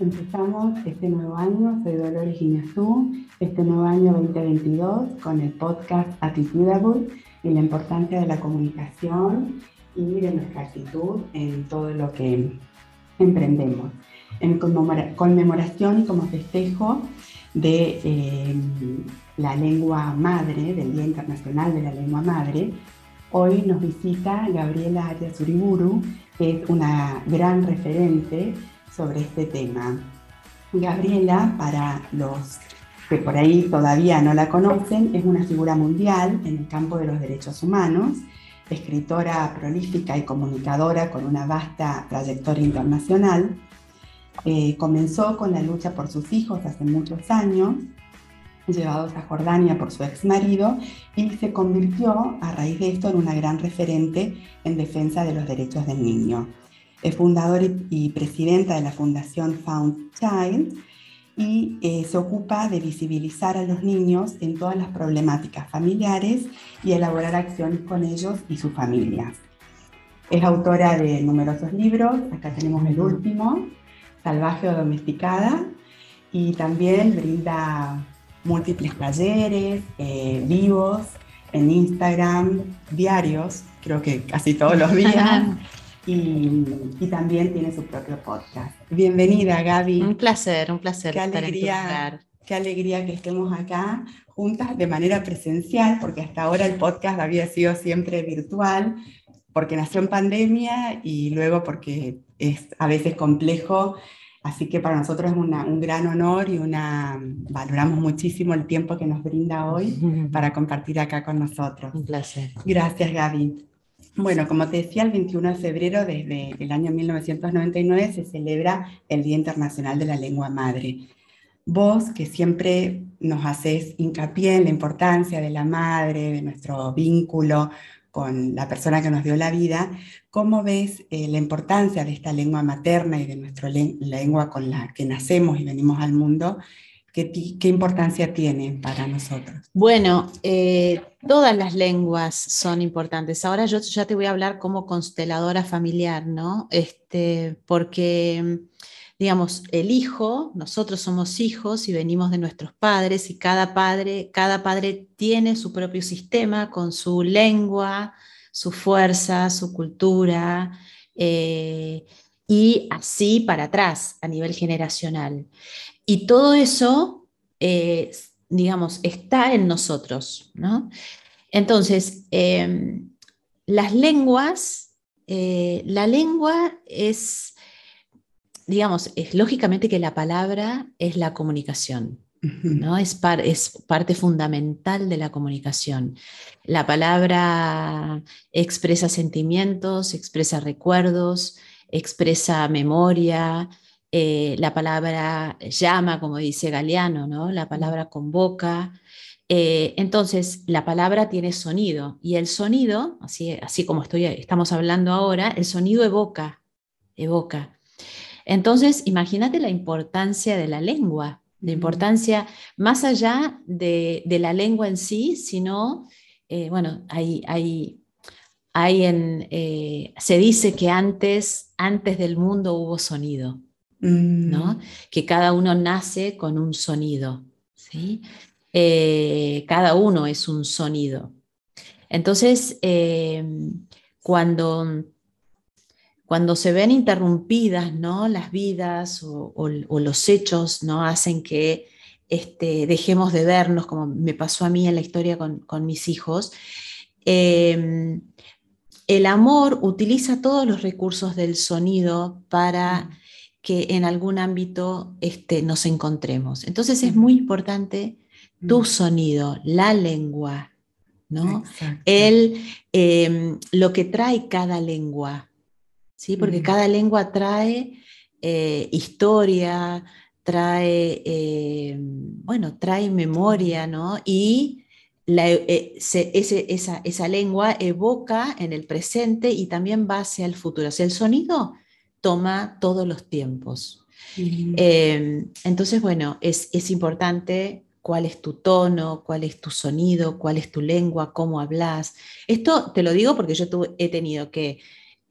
Empezamos este nuevo año, soy Dolores Guiñazú, este nuevo año 2022 con el podcast Attitudable y la importancia de la comunicación y de nuestra actitud en todo lo que emprendemos. En conmemoración y como festejo de eh, la lengua madre, del Día Internacional de la Lengua Madre, hoy nos visita Gabriela Arias Uriburu, que es una gran referente sobre este tema. Gabriela, para los que por ahí todavía no la conocen, es una figura mundial en el campo de los derechos humanos, escritora prolífica y comunicadora con una vasta trayectoria internacional. Eh, comenzó con la lucha por sus hijos hace muchos años, llevados a Jordania por su ex marido, y se convirtió a raíz de esto en una gran referente en defensa de los derechos del niño. Es fundadora y presidenta de la Fundación Found Child y eh, se ocupa de visibilizar a los niños en todas las problemáticas familiares y elaborar acciones con ellos y sus familias. Es autora de numerosos libros, acá tenemos el último, Salvaje o Domesticada, y también brinda múltiples talleres, eh, vivos en Instagram, diarios, creo que casi todos los días. y, también tiene su propio podcast. Bienvenida, Gaby. Un placer, un placer. Qué alegría, qué alegría que estemos acá juntas de manera presencial, porque hasta ahora el podcast había sido siempre virtual, porque nació en pandemia y luego porque es a veces complejo. Así que para nosotros es un gran honor y una, valoramos muchísimo el tiempo que nos brinda hoy para compartir acá con nosotros. Un placer. Gracias, Gaby. Bueno, como te decía, el 21 de febrero desde el año 1999 se celebra el Día Internacional de la Lengua Madre. Vos, que siempre nos haces hincapié en la importancia de la madre, de nuestro vínculo con la persona que nos dio la vida, ¿cómo ves eh, la importancia de esta lengua materna y de nuestra lengua con la que nacemos y venimos al mundo ¿Qué, importancia tiene para nosotros? Bueno, eh, todas las lenguas son importantes. Ahora yo ya te voy a hablar como consteladora familiar, ¿no? Este, porque, digamos, el hijo, nosotros somos hijos y venimos de nuestros padres y cada padre, cada padre tiene su propio sistema con su lengua, su fuerza, su cultura. Eh, y así para atrás a nivel generacional. Y todo eso, eh, digamos, está en nosotros, ¿no? Entonces, em, las lenguas, eh, la lengua es, digamos, es lógicamente que la palabra es la comunicación, ¿no? Es, es, parte fundamental de la comunicación. La palabra expresa sentimientos, expresa recuerdos, expresa memoria, eh, la palabra llama, como dice Galeano, ¿no? la palabra convoca. Eh, entonces, la palabra tiene sonido y el sonido, así, así como estoy, estamos hablando ahora, el sonido evoca, evoca. Entonces, imagínate la importancia de la lengua, la importancia más allá de, la lengua en sí, sino, eh, bueno, hay, hay, hay en, se dice que antes, antes del mundo hubo sonido. ¿No? Mm. que cada uno nace con un sonido. ¿sí? Eh, cada uno es un sonido. Entonces, em, cuando, cuando se ven interrumpidas ¿no? las vidas o, los hechos ¿no? hacen que este, dejemos de vernos, como me pasó a mí en la historia con, mis hijos, em, el amor utiliza todos los recursos del sonido para mm que en algún ámbito este, nos encontremos. Entonces es muy importante tu sonido, la lengua, ¿no? El, em, lo que trae cada lengua, ¿sí? Porque cada lengua trae eh, historia, trae, em, bueno, trae memoria, ¿no? Y eh, esa, esa, lengua evoca en el presente y también va hacia el futuro. O sea, el sonido toma todos los tiempos. Eh, entonces, bueno, es, es, importante cuál es tu tono, cuál es tu sonido, cuál es tu lengua, cómo hablas. Esto te lo digo porque yo he tenido que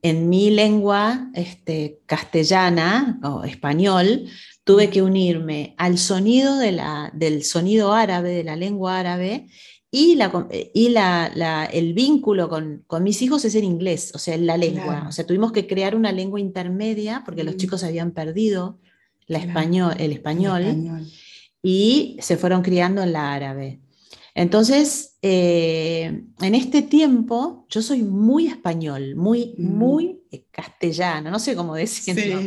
en mi lengua este, castellana o español tuve que unirme al sonido de la, del sonido árabe, de la lengua árabe, y, la, y la, el vínculo con, con, mis hijos es en inglés, o sea, la lengua. O sea, tuvimos que crear una lengua intermedia porque los chicos habían perdido la español, el, español, y se fueron criando en la árabe. Entonces, eh, en este tiempo, yo soy muy español, muy, mm. muy castellano, no sé cómo decirlo.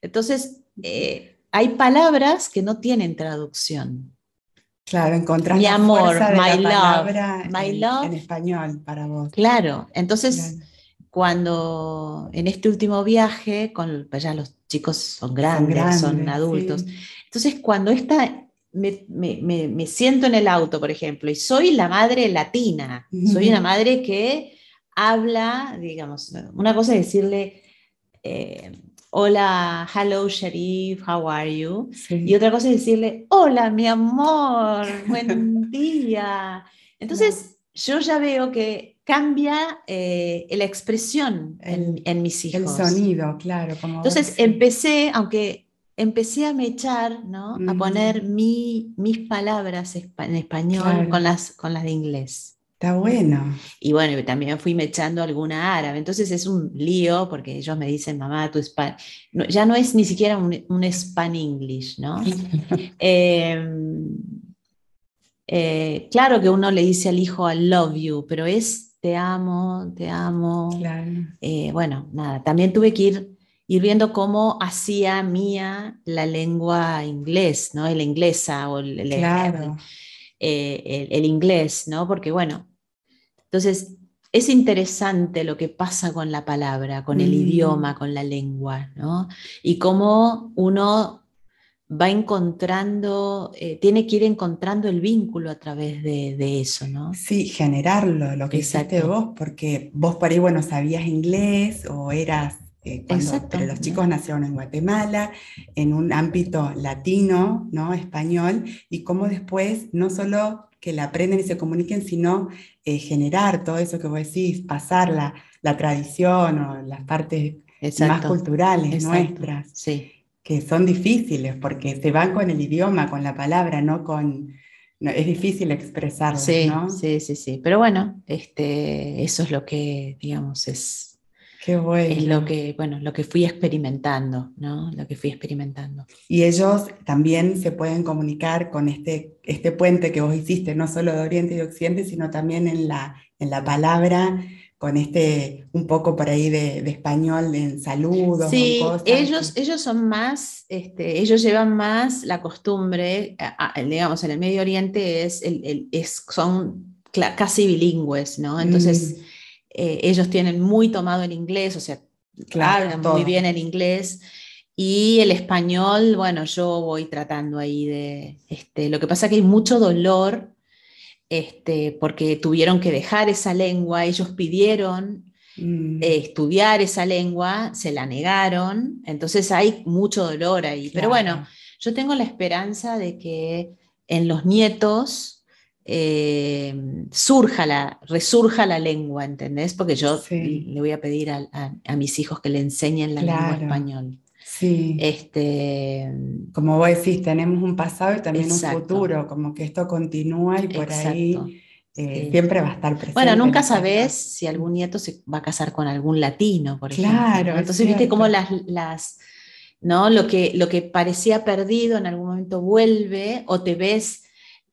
Entonces, eh, hay palabras que no tienen traducción. Claro, encontrar mi amor, my love, my en, love. En español para vos. Claro, entonces cuando en este último viaje, con, pues ya los chicos son grandes, son, adultos, entonces cuando esta, me, me, me, siento en el auto, por ejemplo, y soy la madre latina, soy una madre que habla, digamos, una cosa es decirle... Eh, hola, hello Sharif, how are you? Y otra cosa es decirle, hola mi amor, buen día. Entonces yo ya veo que cambia eh, la expresión en, mis hijos. El sonido, claro. Entonces empecé, aunque empecé a mechar, ¿no? A poner mi, mis palabras en español con, las, con las de inglés. Está bueno. Y bueno, también fui mechando alguna árabe. Entonces es un lío porque ellos me dicen, mamá, tu español. ya no es ni siquiera un, un Span English, ¿no? Em, eh, claro que uno le dice al hijo, I love you, pero es te amo, te amo. Eh, bueno, nada, también tuve que ir, ir viendo cómo hacía mía la lengua inglés, ¿no? El inglesa o el, claro. Eh, el, inglés, ¿no? Porque bueno, entonces es interesante lo que pasa con la palabra, con el mm. idioma, con la lengua, ¿no? Y cómo uno va encontrando, eh, tiene que ir encontrando el vínculo a través de, eso, ¿no? Sí, generarlo, lo que hiciste vos, porque vos por ahí, bueno, sabías inglés o eras eh, pero los chicos nacieron en Guatemala, en un ámbito latino, ¿no? español, y cómo después no solo que la aprenden y se comuniquen, sino eh, generar todo eso que vos decís, pasar la, la tradición o las partes más culturales nuestras, sí. que son difíciles porque se van con el idioma, con la palabra, no con... es difícil expresarlo, sí, ¿no? Sí, sí, sí. Pero bueno, este, eso es lo que, digamos, es Qué bueno. Es lo que, bueno, lo que fui experimentando, ¿no? Lo que fui experimentando. Y ellos también se pueden comunicar con este, este puente que vos hiciste, no solo de Oriente y Occidente, sino también en la, en la palabra, con este un poco por ahí de, español en saludos. Sí, ellos, ellos son más, este, ellos llevan más la costumbre, digamos, en el Medio Oriente es, el, es son casi bilingües, ¿no? Entonces... Mm. Eh, ellos tienen muy tomado el inglés, o sea, hablan muy bien el inglés. Y el español, bueno, yo voy tratando ahí de, este, lo que pasa es que hay mucho dolor, este, porque tuvieron que dejar esa lengua, ellos pidieron mm. eh, estudiar esa lengua, se la negaron, entonces hay mucho dolor ahí. Pero bueno, yo tengo la esperanza de que en los nietos eh, surja la, resurja la lengua, ¿entendés? Porque yo le voy a pedir a, mis hijos que le enseñen la lengua español. Sí. Este, como vos decís, tenemos un pasado y también un futuro, como que esto continúa y por ahí eh, siempre va a estar presente. Bueno, nunca sabes si algún nieto se va a casar con algún latino, por ejemplo. Claro. Entonces, viste cómo las, las ¿no? Lo que, lo que parecía perdido en algún momento vuelve o te ves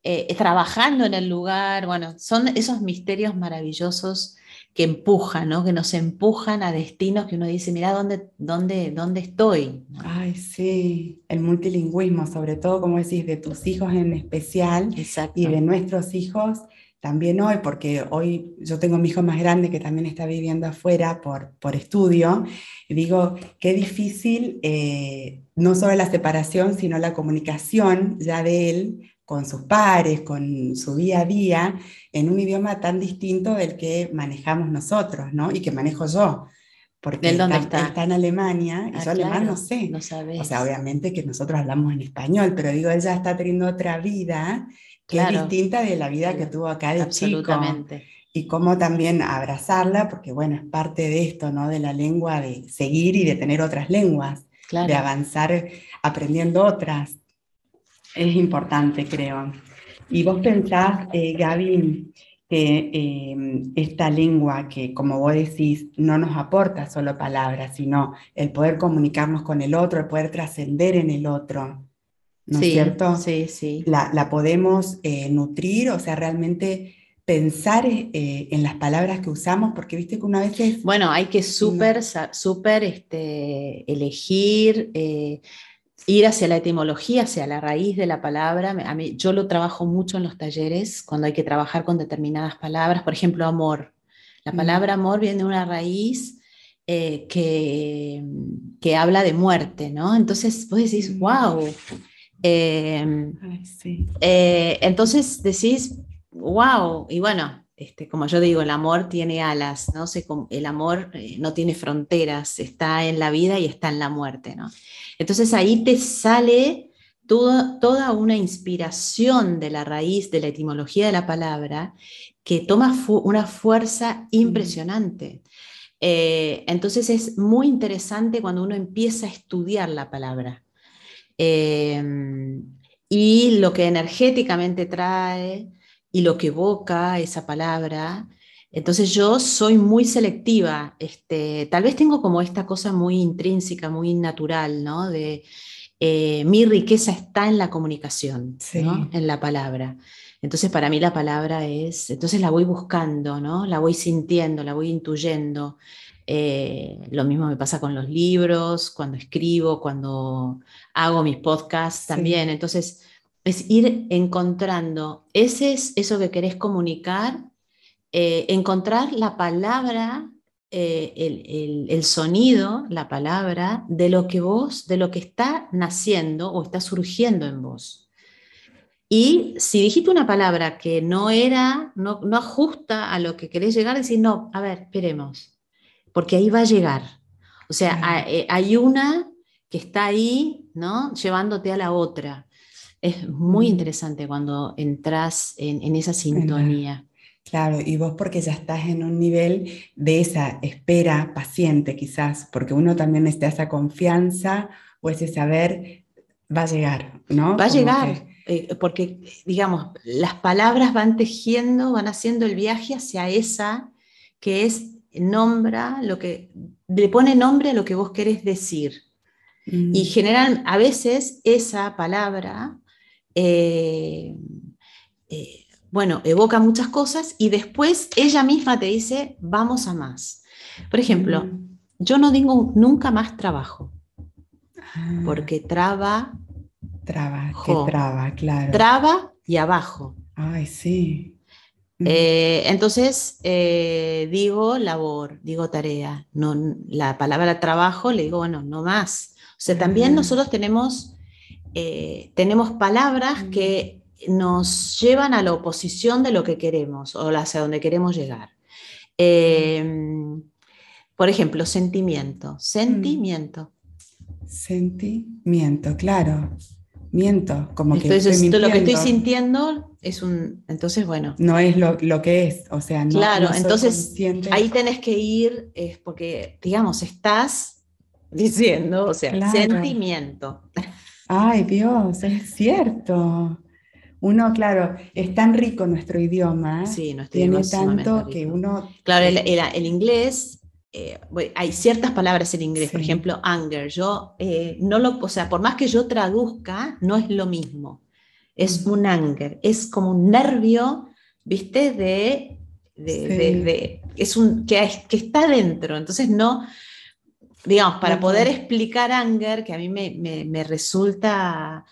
eh, trabajando en el lugar, bueno, son esos misterios maravillosos que empujan, ¿no? que nos empujan a destinos que uno dice, mira, ¿dónde, dónde, dónde estoy? Ay, sí, el multilingüismo, sobre todo, como decís, de tus hijos en especial y de nuestros hijos también hoy, porque hoy yo tengo mi hijo más grande que también está viviendo afuera por, por estudio, y digo, qué difícil, eh, no solo la separación, sino la comunicación ya de él con sus pares, con su día a día, en un idioma tan distinto del que manejamos nosotros, ¿no? Y que manejo yo. Porque está, está? en Alemania y ah, yo alemán no sé. No sabes. O sea, obviamente que nosotros hablamos en español, pero digo, ella está teniendo otra vida que es distinta de la vida que tuvo acá de Absolutamente. Y cómo también abrazarla, porque bueno, es parte de esto, ¿no? De la lengua, de seguir y de tener otras lenguas. de avanzar aprendiendo otras. Es importante, creo. Y vos pensás, eh, Gaby, que eh, esta lengua que, como vos decís, no nos aporta solo palabras, sino el poder comunicarnos con el otro, el poder trascender en el otro, ¿no es cierto? Sí, sí. La, podemos eh, nutrir, o sea, realmente pensar eh, en las palabras que usamos, porque viste que una vez es... Bueno, hay que súper, súper este, elegir ir hacia la etimología, hacia la raíz de la palabra. A mí, yo lo trabajo mucho en los talleres, cuando hay que trabajar con determinadas palabras, por ejemplo, amor. La palabra amor viene de una raíz eh, que, que, habla de muerte, ¿no? Entonces vos decís, wow. Em, eh, entonces decís, wow, y bueno, este, como yo digo, el amor tiene alas, ¿no? el amor eh, no tiene fronteras, está en la vida y está en la muerte, ¿no? Entonces ahí te sale toda una inspiración de la raíz, de la etimología de la palabra, que toma una fuerza impresionante. Eh, entonces es muy interesante cuando uno empieza a estudiar la palabra. Em, y lo que energéticamente trae y lo que evoca esa palabra, entonces yo soy muy selectiva, este, tal vez tengo como esta cosa muy intrínseca, muy natural, ¿no? De eh, mi riqueza está en la comunicación, en la palabra. Entonces para mí la palabra es, entonces la voy buscando, ¿no? La voy sintiendo, la voy intuyendo. Eh, lo mismo me pasa con los libros, cuando escribo, cuando hago mis podcasts también. Entonces es ir encontrando, ese es eso que querés comunicar eh, encontrar la palabra, eh, el, sonido, la palabra de lo que vos, de lo que está naciendo o está surgiendo en vos. Y si dijiste una palabra que no era, no, no ajusta a lo que querés llegar, decir, no, a ver, esperemos, porque ahí va a llegar. O sea, eh, hay una que está ahí, ¿no? Llevándote a la otra. Es muy mm. interesante cuando entras en esa sintonía. Claro, y vos porque ya estás en un nivel de esa espera paciente quizás, porque uno también necesita esa confianza o ese saber, va a llegar, ¿no? Va a llegar, eh, porque digamos, las palabras van tejiendo, van haciendo el viaje hacia esa que es nombra lo que, le pone nombre a lo que vos querés decir. Y mm. general, a veces esa palabra eh, eh, bueno, evoca muchas cosas y después ella misma te dice, vamos a más. Por ejemplo, mm. yo no digo nunca más trabajo, ah. porque traba. Traba, que traba, claro. Traba y abajo. Ay, sí. Mm. Eh, entonces eh, digo labor, digo tarea. No, la palabra trabajo le digo, bueno, no más. O sea, también ah. nosotros tenemos, eh, tenemos palabras mm. que nos llevan a la oposición de lo que queremos o hacia donde queremos llegar. Em, por ejemplo, sentimiento. Sentimiento. Sentimiento, claro. Miento, como que. Entonces, lo que estoy sintiendo es un. Entonces, bueno. No es lo, que es, o sea, no. Claro, entonces ahí tenés que ir, es porque, digamos, estás diciendo, o sea, sentimiento. Ay, Dios, es cierto. Uno, claro, es tan rico nuestro idioma, sí, nuestro tiene tanto que uno... Claro, el, inglés, eh, hay ciertas palabras en inglés, por ejemplo, anger, yo eh, no lo, o sea, por más que yo traduzca, no es lo mismo, es un anger, es como un nervio, viste, de, de, es un, que, que está dentro, entonces no, digamos, para poder explicar anger, que a mí me, me, me resulta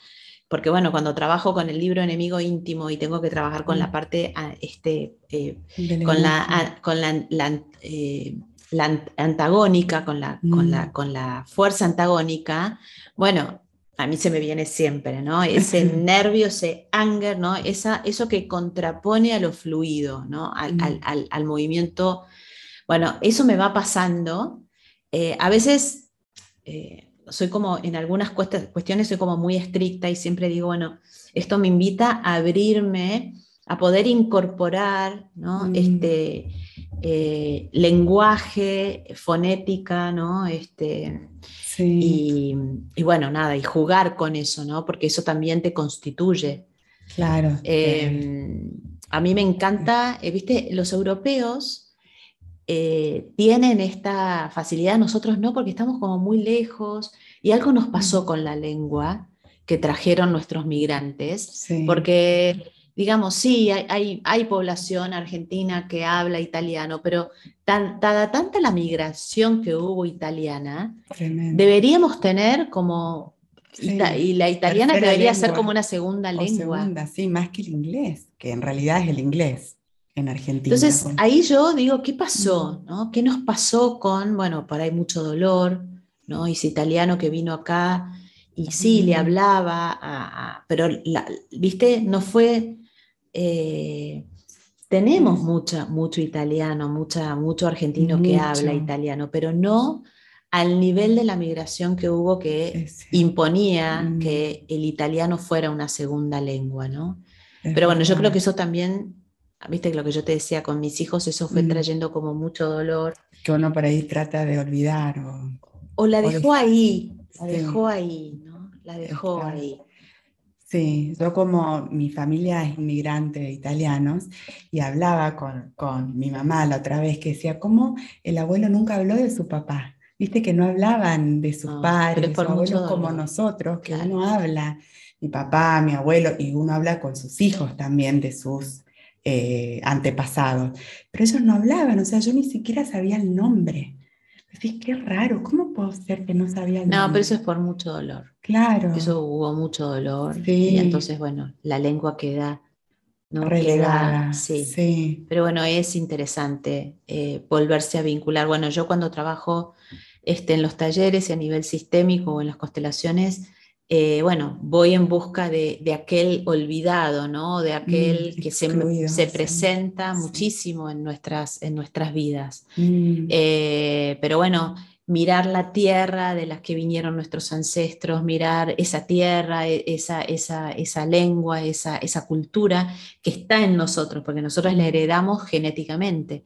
porque bueno, cuando trabajo con el libro Enemigo Íntimo y tengo que trabajar con la parte, ah, este, eh, con, la, con eh, la, antagónica, con la, con, la, mm. con la fuerza antagónica, bueno, a mí se me viene siempre, ¿no? Ese nervio, ese anger, ¿no? Esa, eso que contrapone a lo fluido, ¿no? Al, mm. movimiento. Bueno, eso me va pasando. Eh, a veces soy como, en algunas cuestiones soy como muy estricta y siempre digo, bueno, esto me invita a abrirme, a poder incorporar, ¿no? Mm. Este, eh, lenguaje, fonética, ¿no? Este, y, bueno, nada, y jugar con eso, ¿no? Porque eso también te constituye. Claro. Em, a mí me encanta, eh, viste, los europeos eh, tienen esta facilidad, nosotros no, porque estamos como muy lejos. Y algo nos pasó con la lengua que trajeron nuestros migrantes, porque digamos, sí, hay, hay, población argentina que habla italiano, pero tan, tanta la migración que hubo italiana, deberíamos tener como, y la italiana debería ser como una segunda lengua. Segunda, sí, más que el inglés, que en realidad es el inglés en Argentina. Entonces, ahí yo digo, ¿qué pasó? ¿no? ¿Qué nos pasó con, bueno, por ahí mucho dolor, ¿no? ese italiano que vino acá y sí, le hablaba, pero, viste, no fue eh, tenemos mucha, mucho italiano, mucha, mucho argentino que habla italiano, pero no al nivel de la migración que hubo que imponía mm. que el italiano fuera una segunda lengua, ¿no? pero bueno, yo creo que eso también, viste lo que yo te decía con mis hijos, eso fue mm. trayendo como mucho dolor. Que uno por ahí trata de olvidar. O, la dejó ahí, la dejó ahí, ¿no? La dejó ahí. Sí, yo como mi familia es inmigrante de italianos y hablaba con, con, mi mamá la otra vez que decía, ¿cómo el abuelo nunca habló de su papá? Viste que no hablaban de sus padres, abuelos como nosotros, que uno habla, mi papá, mi abuelo, y uno habla con sus hijos también de sus eh, antepasados. Pero ellos no hablaban, o sea, yo ni siquiera sabía el nombre. Decís, qué raro, ¿cómo puedo ser que no sabía No, pero eso es por mucho dolor. Claro. Eso hubo mucho dolor. Y entonces, bueno, la lengua queda. ¿no? Relegada, sí. sí. Pero bueno, es interesante eh, volverse a vincular. Bueno, yo cuando trabajo este, en los talleres y a nivel sistémico o en las constelaciones, eh, bueno, voy en busca de, aquel olvidado, ¿no? De aquel mm, que se, presenta muchísimo en nuestras, en nuestras vidas. Mm. Eh, pero bueno, mirar la tierra de las que vinieron nuestros ancestros, mirar esa tierra, e, esa, esa, esa lengua, esa, esa cultura que está en nosotros, porque nosotros la heredamos genéticamente.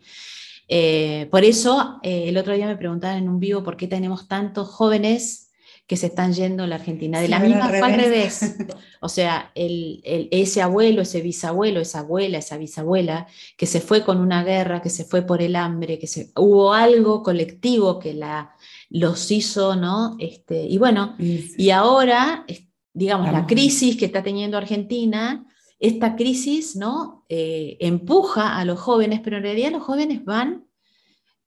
Eh, por eso, el otro día me preguntaban en un vivo por qué tenemos tantos jóvenes que se están yendo a la Argentina. De la misma fue al revés. O sea, el, ese abuelo, ese bisabuelo, esa abuela, esa bisabuela, que se fue con una guerra, que se fue por el hambre, que se, hubo algo colectivo que la, los hizo, ¿no? Este, y bueno, y ahora, digamos, la crisis que está teniendo Argentina, esta crisis, ¿no? Eh, empuja a los jóvenes, pero en realidad los jóvenes van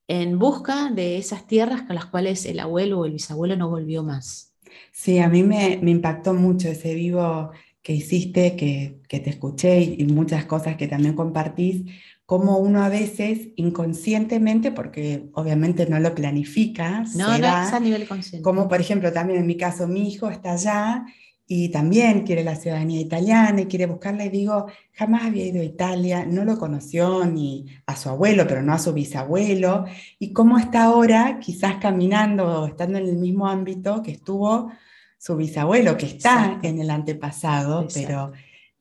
en busca de esas tierras con las cuales el abuelo o el bisabuelo no volvió más. Sí, a mí me, impactó mucho ese vivo que hiciste, que, te escuché y, muchas cosas que también compartís, como uno a veces inconscientemente, porque obviamente no lo planifica, no, no es a nivel consciente. Como por ejemplo también en mi caso, mi hijo está allá y también quiere la ciudadanía italiana y quiere buscarla y digo, jamás había ido a Italia, no lo conoció ni a su abuelo, pero no a su bisabuelo, y cómo está ahora quizás caminando o estando en el mismo ámbito que estuvo su bisabuelo, que está en el antepasado, pero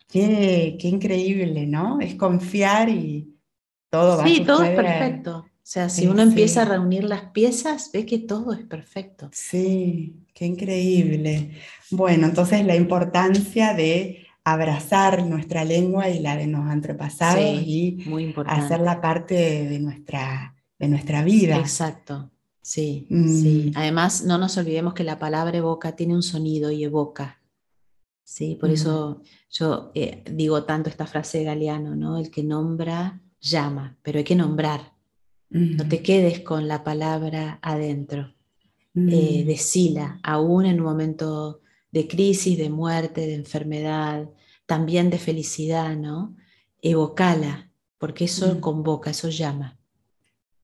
qué, qué, increíble, ¿no? Es confiar y todo va a Sí, todo es perfecto. O sea, si uno empieza a reunir las piezas, ve que todo es perfecto. Sí, qué increíble. Bueno, entonces la importancia de abrazar nuestra lengua y la de los antepasados y muy hacerla parte de nuestra, de nuestra vida. Exacto, sí, sí. Mm. Además, no nos olvidemos que la palabra evoca tiene un sonido y evoca. Sí, por eso mm. yo eh, digo tanto esta frase de Galeano, ¿no? El que nombra llama, pero hay que nombrar. No te quedes con la palabra adentro. Eh, decila, aún en un momento de crisis, de muerte, de enfermedad, también de felicidad, ¿no? Evocala, porque eso convoca, eso llama.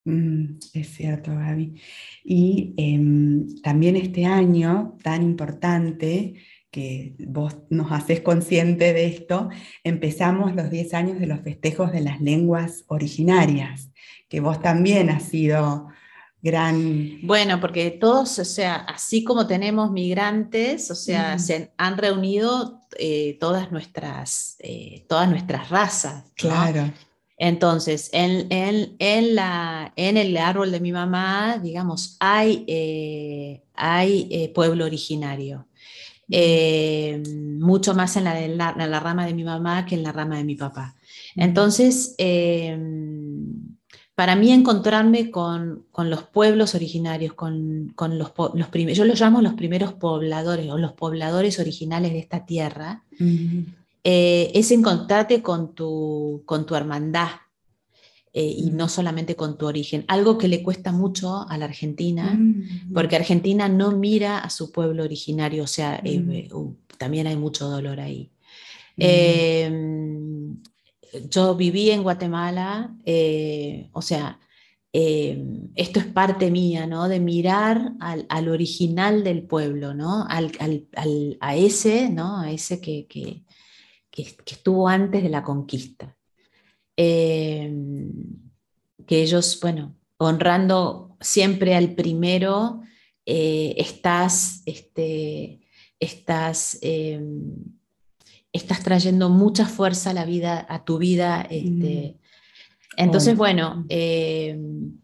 es cierto, Gaby. Y em, también este año tan importante, que vos nos haces consciente de esto, empezamos los 10 años de los festejos de las lenguas originarias que vos también has sido gran... Bueno, porque todos, o sea, así como tenemos migrantes, o sea, se han reunido eh, todas, nuestras, eh, todas nuestras razas. Claro. Entonces, en, en, la, en, el árbol de mi mamá, digamos, hay, eh, hay pueblo originario. Mucho más en la, la, la, rama de mi mamá que en la rama de mi papá. Entonces, para mí encontrarme con, con los pueblos originarios, con, con los, los primeros, yo los llamo los primeros pobladores o los pobladores originales de esta tierra, eh, es encontrarte con tu, con tu hermandad eh, y no solamente con tu origen. Algo que le cuesta mucho a la Argentina, porque Argentina no mira a su pueblo originario, o sea, eh, uh, también hay mucho dolor ahí. Em, yo viví en Guatemala, o sea, em, esto es parte mía, ¿no? De mirar al, al original del pueblo, ¿no? Al, al, a ese, ¿no? A ese que, que, que, estuvo antes de la conquista. Em, que ellos, bueno, honrando siempre al primero, eh, estás, este, estás, estás trayendo mucha fuerza a la vida, a tu vida. Este. Mm. Entonces, bueno, em,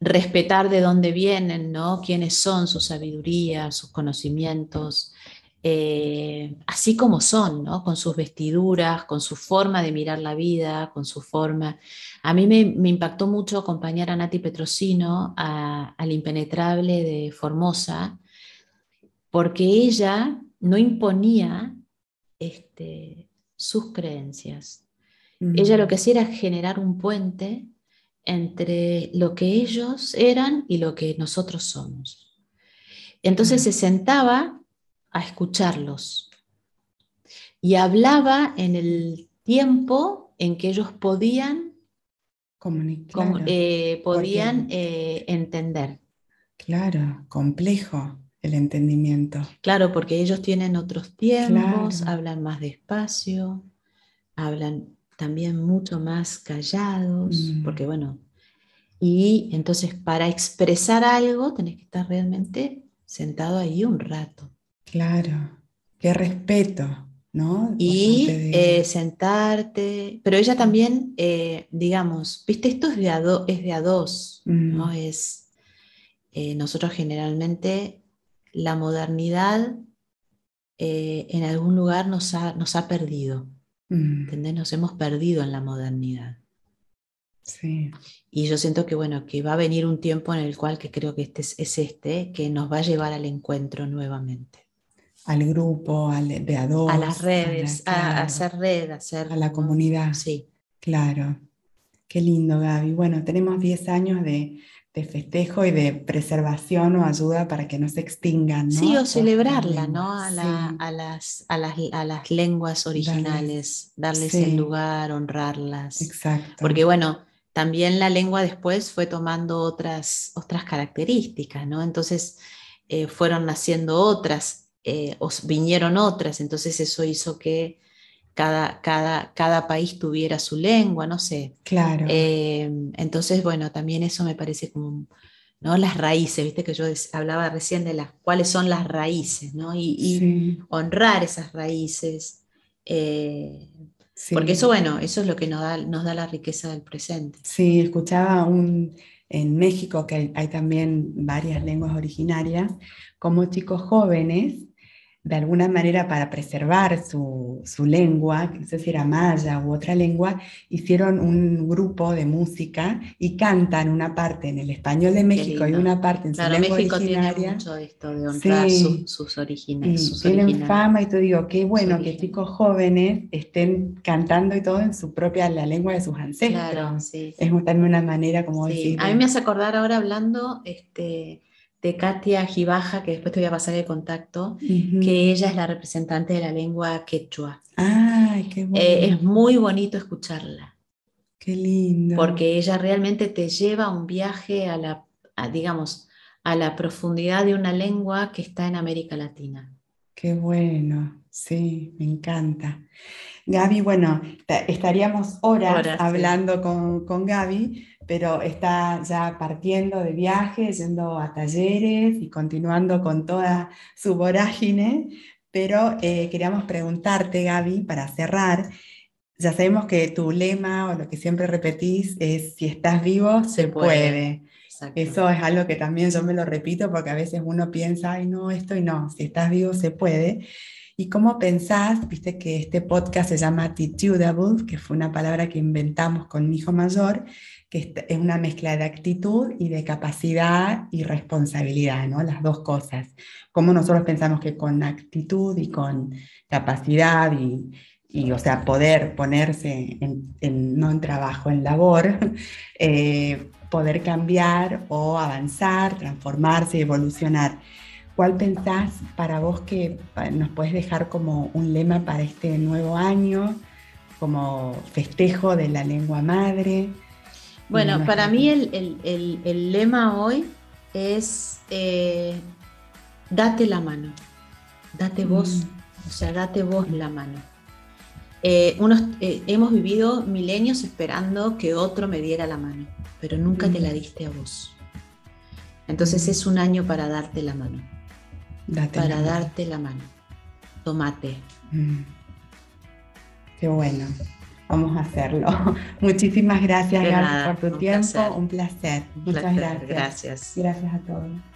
respetar de dónde vienen, ¿no? Quiénes son, su sabiduría, sus conocimientos, eh, así como son, ¿no? con sus vestiduras, con su forma de mirar la vida, con su forma. A mí me, impactó mucho acompañar a Nati Petrosino al impenetrable de Formosa, porque ella no imponía este, sus creencias. Ella lo que hacía era generar un puente entre lo que ellos eran y lo que nosotros somos. Entonces se sentaba a escucharlos. Y hablaba en el tiempo en que ellos podían, Comunicar, eh, podían eh, entender. Claro, complejo el entendimiento. Claro, porque ellos tienen otros tiempos, hablan más despacio, hablan también mucho más callados, mm. porque bueno, y entonces para expresar algo tenés que estar realmente sentado ahí un rato. Claro, qué respeto, ¿no? Y eh, sentarte, pero ella también, eh, digamos, viste, esto es de a, es de a dos, ¿no? Mm. Es, eh, nosotros generalmente la modernidad en algún lugar nos ha, nos ha perdido, mm. ¿entendés? Nos hemos perdido en la modernidad. Sí. Y yo siento que, bueno, que va a venir un tiempo en el cual, que creo que este es este, que nos va a llevar al encuentro nuevamente al grupo, al, de a A las redes, a, hacer red, a hacer... A la comunidad. Sí. Claro. Qué lindo, Gaby. Bueno, tenemos 10 años de, festejo y de preservación o ayuda para que no se extingan. ¿no? Sí, o celebrarla, ¿no? A, las, a, las, lenguas originales, darles, el lugar, honrarlas. Exacto. Porque bueno, también la lengua después fue tomando otras, otras características, ¿no? Entonces eh, fueron naciendo otras eh, os vinieron otras, entonces eso hizo que cada, cada, cada país tuviera su lengua, no sé. Claro. Eh, entonces, bueno, también eso me parece como, ¿no? Las raíces, viste que yo hablaba recién de las, cuáles son las raíces, ¿no? Y, honrar esas raíces. Eh, porque eso, bueno, eso es lo que nos da, nos da la riqueza del presente. Sí, escuchaba un, en México, que hay también varias lenguas originarias, como chicos jóvenes de alguna manera para preservar su, lengua, que no sé si era maya u otra lengua, hicieron un grupo de música y cantan una parte en el español de México y una parte en su lengua México originaria. tiene mucho esto de honrar sus orígenes. tienen fama y te digo, qué bueno que chicos jóvenes estén cantando y todo en su propia, la lengua de sus ancestros. Claro, sí, es también una manera como decir... A mí me hace acordar ahora hablando, este de Katia Gibaja, que después te voy a pasar el contacto, que ella es la representante de la lengua quechua. Ay, qué bueno. Eh, es muy bonito escucharla. Qué lindo. Porque ella realmente te lleva a un viaje a la, digamos, a la profundidad de una lengua que está en América Latina. Qué bueno, sí, me encanta. Gaby, bueno, estaríamos horas, hablando con, con Gaby, pero está ya partiendo de viaje, yendo a talleres y continuando con toda su vorágine. Pero eh, queríamos preguntarte, Gaby, para cerrar, ya sabemos que tu lema o lo que siempre repetís es, si estás vivo, se, puede. Eso es algo que también yo me lo repito porque a veces uno piensa, ay, no, esto y no, si estás vivo, se puede. ¿Y cómo pensás? Viste que este podcast se llama Attitudable, que fue una palabra que inventamos con mi hijo mayor, que es una mezcla de actitud y de capacidad y responsabilidad, ¿no? Las dos cosas. Cómo nosotros pensamos que con actitud y con capacidad y, y, o sea, poder ponerse en, no en trabajo, en labor, eh, poder cambiar o avanzar, transformarse, evolucionar. ¿Cuál pensás para vos que nos puedes dejar como un lema para este nuevo año, como festejo de la lengua madre? Bueno, para mí el, lema hoy es eh, date la mano, date vos, mm. o sea, date vos la mano. Eh, unos, eh, hemos vivido milenios esperando que otro me diera la mano, pero nunca te la mm. diste a vos. Entonces es un año para darte la mano. Para darte la mano. Tomate. Mm. Qué bueno. Vamos a hacerlo. Muchísimas gracias, por tu tiempo. Un placer. Muchas gracias. Gracias. Gracias a todos.